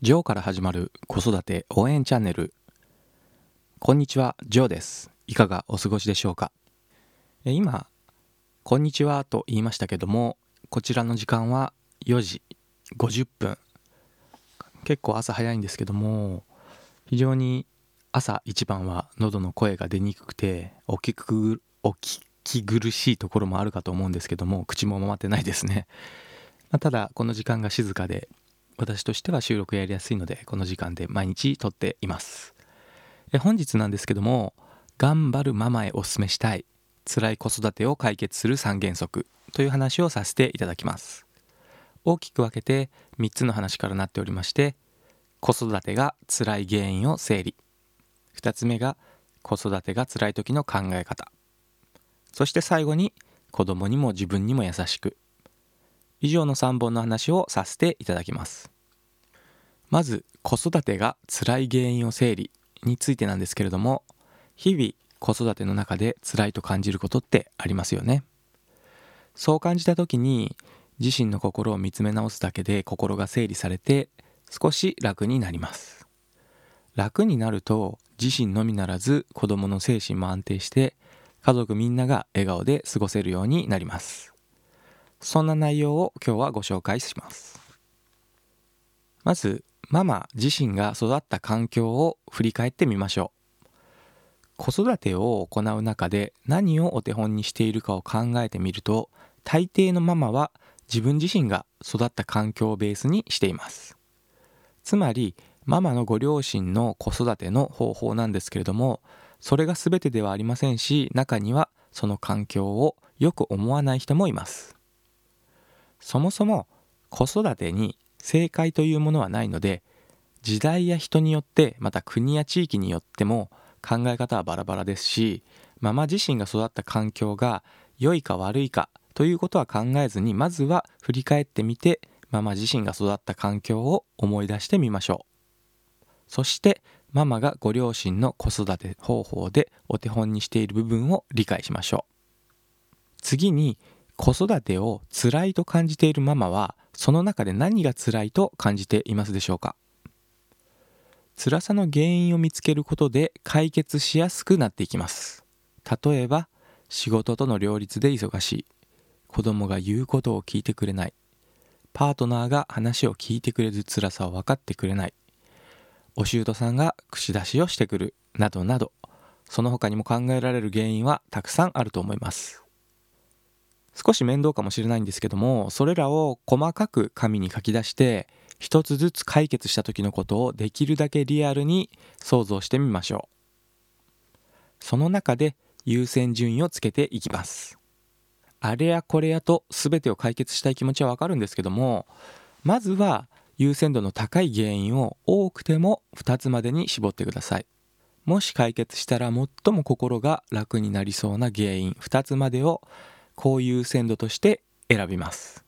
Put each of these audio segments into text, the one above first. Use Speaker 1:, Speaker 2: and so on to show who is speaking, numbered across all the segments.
Speaker 1: ジョーから始まる子育て応援チャンネル。こんにちはジョーです。いかがお過ごしでしょうか？今こんにちはと言いましたけどもこちらの時間は4時50分。結構朝早いんですけども非常に朝一番は喉の声が出にくくてお聞くお聞き苦しいところもあるかと思うんですけども口も回ってないですね、まあ、ただこの時間が静かで私としては収録やりやすいのでこの時間で毎日撮っています。え本日なんですけども頑張るママへおすすめしたい辛い子育てを解決する3原則という話をさせていただきます。大きく分けて3つの話からなっておりまして子育てが辛い原因を整理。2つ目が子育てが辛い時の考え方。そして最後に子供にも自分にも優しく以上の3本の話をさせていただきます。まず子育てが辛い原因を整理についてなんですけれども日々子育ての中で辛いと感じることってありますよね。そう感じた時に自身の心を見つめ直すだけで心が整理されて少し楽になります。楽になると自身のみならず子供の精神も安定して家族みんなが笑顔で過ごせるようになります。そんな内容を今日はご紹介します。まずママ自身が育った環境を振り返ってみましょう。子育てを行う中で何をお手本にしているかを考えてみると大抵のママは自分自身が育った環境をベースにしています。つまりママのご両親の子育ての方法なんですけれどもそれが全てではありませんし中にはその環境をよく思わない人もいます。そもそも子育てに正解というものはないので時代や人によってまた国や地域によっても考え方はバラバラですしママ自身が育った環境が良いか悪いかということは考えずにまずは振り返ってみてママ自身が育った環境を思い出してみましょう。そしてママがご両親の子育て方法でお手本にしている部分を理解しましょう。次に子育てを辛いと感じているママはその中で何が辛いと感じていますでしょうか？辛さの原因を見つけることで解決しやすくなっていきます。例えば仕事との両立で忙しい。子供が言うことを聞いてくれない。パートナーが話を聞いてくれず辛さを分かってくれない。お舅さんが串出しをしてくる。などなど。その他にも考えられる原因はたくさんあると思います。少し面倒かもしれないんですけどもそれらを細かく紙に書き出して一つずつ解決した時のことをできるだけリアルに想像してみましょう。その中で優先順位をつけていきます。あれやこれやと全てを解決したい気持ちはわかるんですけどもまずは優先度の高い原因を多くても2つまでに絞ってください。もし解決したら最も心が楽になりそうな原因2つまでを高優先度として選びます。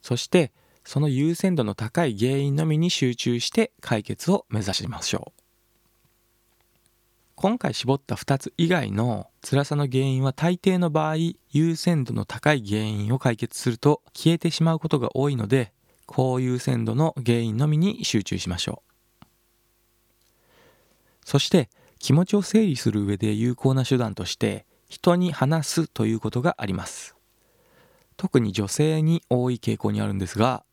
Speaker 1: そしてその優先度の高い原因のみに集中して解決を目指しましょう。今回絞った2つ以外の辛さの原因は大抵の場合優先度の高い原因を解決すると消えてしまうことが多いので高優先度の原因のみに集中しましょう。そして気持ちを整理する上で有効な手段として人に話すということがあります。特に女性に多い傾向にあるんですが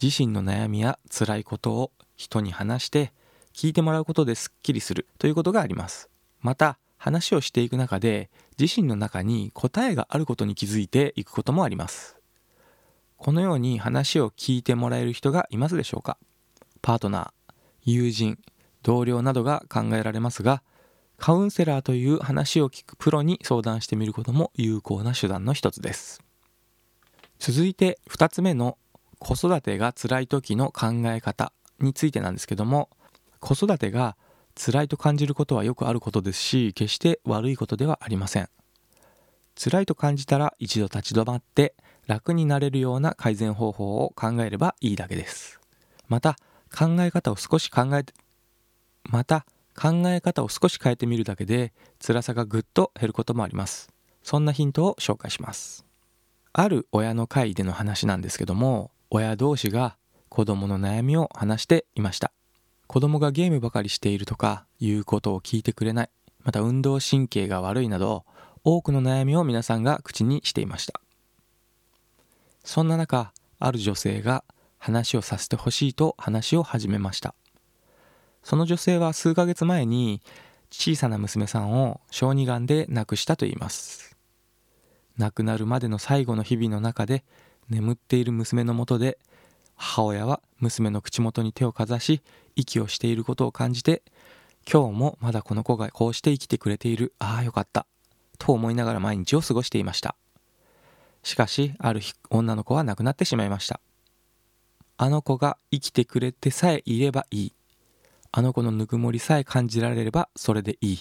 Speaker 1: 自身の悩みや辛いことを人に話して聞いてもらうことですっきりするということがあります。また話をしていく中で自身の中に答えがあることに気づいていくこともあります。このように話を聞いてもらえる人がいますでしょうか？パートナー友人同僚などが考えられますがカウンセラーという話を聞くプロに相談してみることも有効な手段の一つです。続いて2つ目の子育てが辛い時の考え方についてなんですけども子育てが辛いと感じることはよくあることですし決して悪いことではありません。辛いと感じたら一度立ち止まって楽になれるような改善方法を考えればいいだけです。また考え方を少し考えてまた考え方を少し変えてみるだけで辛さがぐっと減ることもあります。そんなヒントを紹介します。ある親の会での話なんですけども親同士が子供の悩みを話していました。子供がゲームばかりしているとか言うことを聞いてくれない。また運動神経が悪いなど多くの悩みを皆さんが口にしていました。そんな中ある女性が話をさせてほしいと話を始めました。その女性は数ヶ月前に小さな娘さんを小児がんで亡くしたといいます。亡くなるまでの最後の日々の中で眠っている娘のもとで母親は娘の口元に手をかざし息をしていることを感じて今日もまだこの子がこうして生きてくれているああよかったと思いながら毎日を過ごしていました。しかしある日女の子は亡くなってしまいました。あの子が生きてくれてさえいればいい。あの子のぬくもりさえ感じられればそれでいい。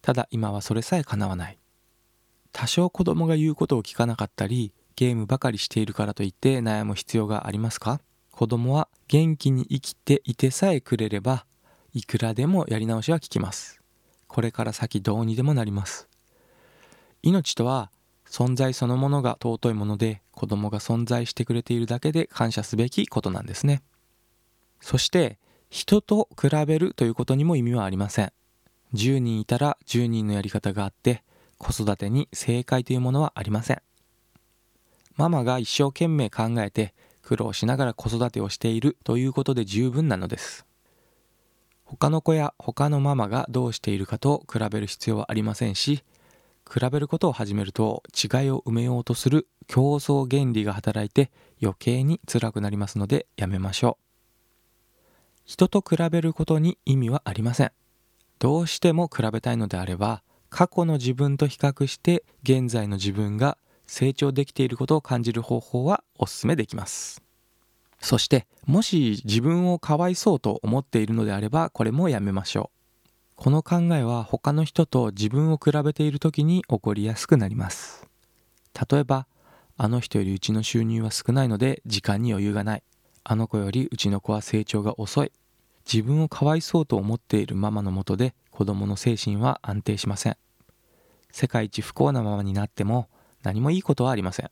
Speaker 1: ただ今はそれさえ叶わない。多少子供が言うことを聞かなかったりゲームばかりしているからといって悩む必要がありますか？子供は元気に生きていてさえくれればいくらでもやり直しは効きます。これから先どうにでもなります。命とは存在そのものが尊いもので子供が存在してくれているだけで感謝すべきことなんですね。そして人と比べるということにも意味はありません。10人いたら10人のやり方があって子育てに正解というものはありません。ママが一生懸命考えて苦労しながら子育てをしているということで十分なのです。他の子や他のママがどうしているかと比べる必要はありませんし比べることを始めると違いを埋めようとする競争原理が働いて余計に辛くなりますのでやめましょう。人と比べることに意味はありません。どうしても比べたいのであれば過去の自分と比較して現在の自分が成長できていることを感じる方法はお勧めできます。そしてもし自分をかわいそうと思っているのであればこれもやめましょう。この考えは他の人と自分を比べている時に起こりやすくなります。例えばあの人よりうちの収入は少ないので時間に余裕がない。あの子よりうちの子は成長が遅い。自分をかわいそうと思っているママのもとで子供の精神は安定しません。世界一不幸なままになっても何もいいことはありません。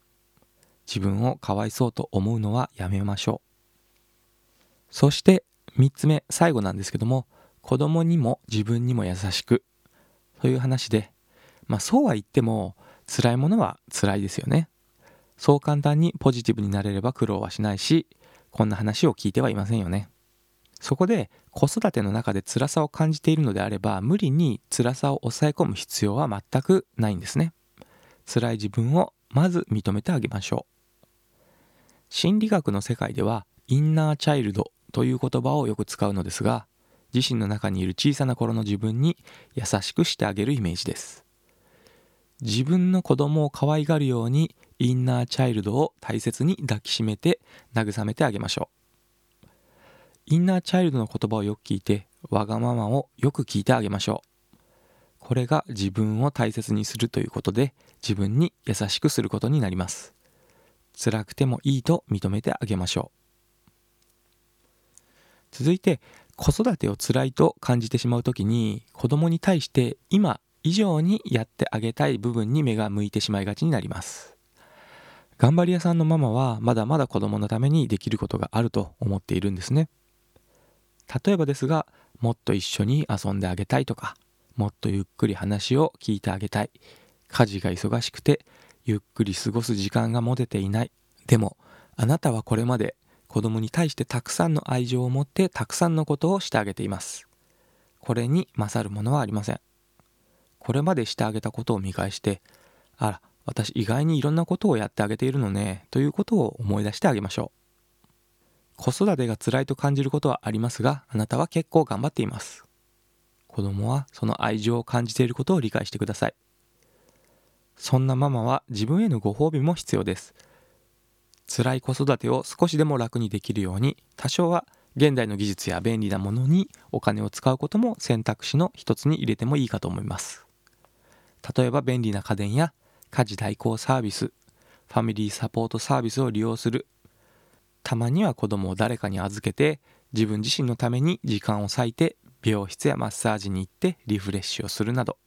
Speaker 1: 自分をかわいそうと思うのはやめましょう。そして3つ目最後なんですけども子供にも自分にも優しく。という話でまあそうは言っても辛いものは辛いですよね。そう簡単にポジティブになれれば苦労はしないしこんな話を聞いてはいませんよね。そこで子育ての中で辛さを感じているのであれば無理に辛さを抑え込む必要は全くないんですね。辛い自分をまず認めてあげましょう。心理学の世界ではインナーチャイルドという言葉をよく使うのですが自身の中にいる小さな頃の自分に優しくしてあげるイメージです。自分の子供を可愛がるようにインナーチャイルドを大切に抱きしめて慰めてあげましょう。インナーチャイルドの言葉をよく聞いてわがままをよく聞いてあげましょう。これが自分を大切にするということで自分に優しくすることになります。辛くてもいいと認めてあげましょう。続いて子育てを辛いと感じてしまう時に子供に対して今以上にやってあげたい部分に目が向いてしまいがちになります。頑張り屋さんのママはまだまだ子供のためにできることがあると思っているんですね。例えばですがもっと一緒に遊んであげたいとかもっとゆっくり話を聞いてあげたい。家事が忙しくてゆっくり過ごす時間が持てていない。でもあなたはこれまで子供に対してたくさんの愛情を持ってたくさんのことをしてあげています。これに勝るものはありません。これまでしてあげたことを見返してあら私意外にいろんなことをやってあげているのねということを思い出してあげましょう子育てが辛いと感じることはありますが、あなたは結構頑張っています。子供はその愛情を感じていることを理解してください。そんなママは自分へのご褒美も必要です。辛い子育てを少しでも楽にできるように、多少は現代の技術や便利なものにお金を使うことも選択肢の一つに入れてもいいかと思います。例えば便利な家電や家事代行サービス、ファミリーサポートサービスを利用する。たまには子供を誰かに預けて自分自身のために時間を割いて病室やマッサージに行ってリフレッシュをするなど。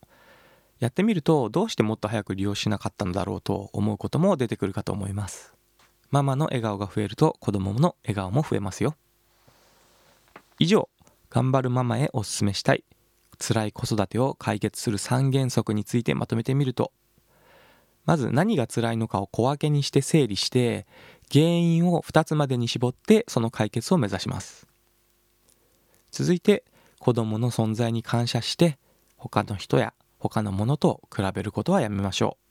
Speaker 1: やってみるとどうしてもっと早く利用しなかったのだろうと思うことも出てくるかと思います。ママの笑顔が増えると子供の笑顔も増えますよ。以上頑張るママへおすすめしたい辛い子育てを解決する3原則についてまとめてみるとまず何が辛いのかを小分けにして整理して原因を2つまでに絞ってその解決を目指します。続いて子供の存在に感謝して他の人や他のものと比べることはやめましょう。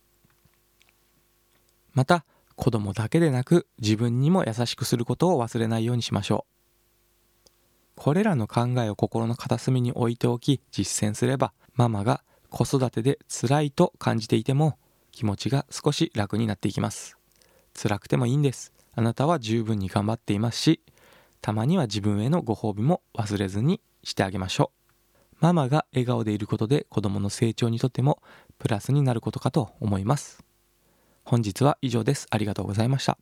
Speaker 1: また子供だけでなく自分にも優しくすることを忘れないようにしましょう。これらの考えを心の片隅に置いておき実践すればママが子育てで辛いと感じていても気持ちが少し楽になっていきます。辛くてもいいんです。あなたは十分に頑張っていますしたまには自分へのご褒美も忘れずにしてあげましょう。ママが笑顔でいることで子供の成長にとってもプラスになることかと思います。本日は以上です。ありがとうございました。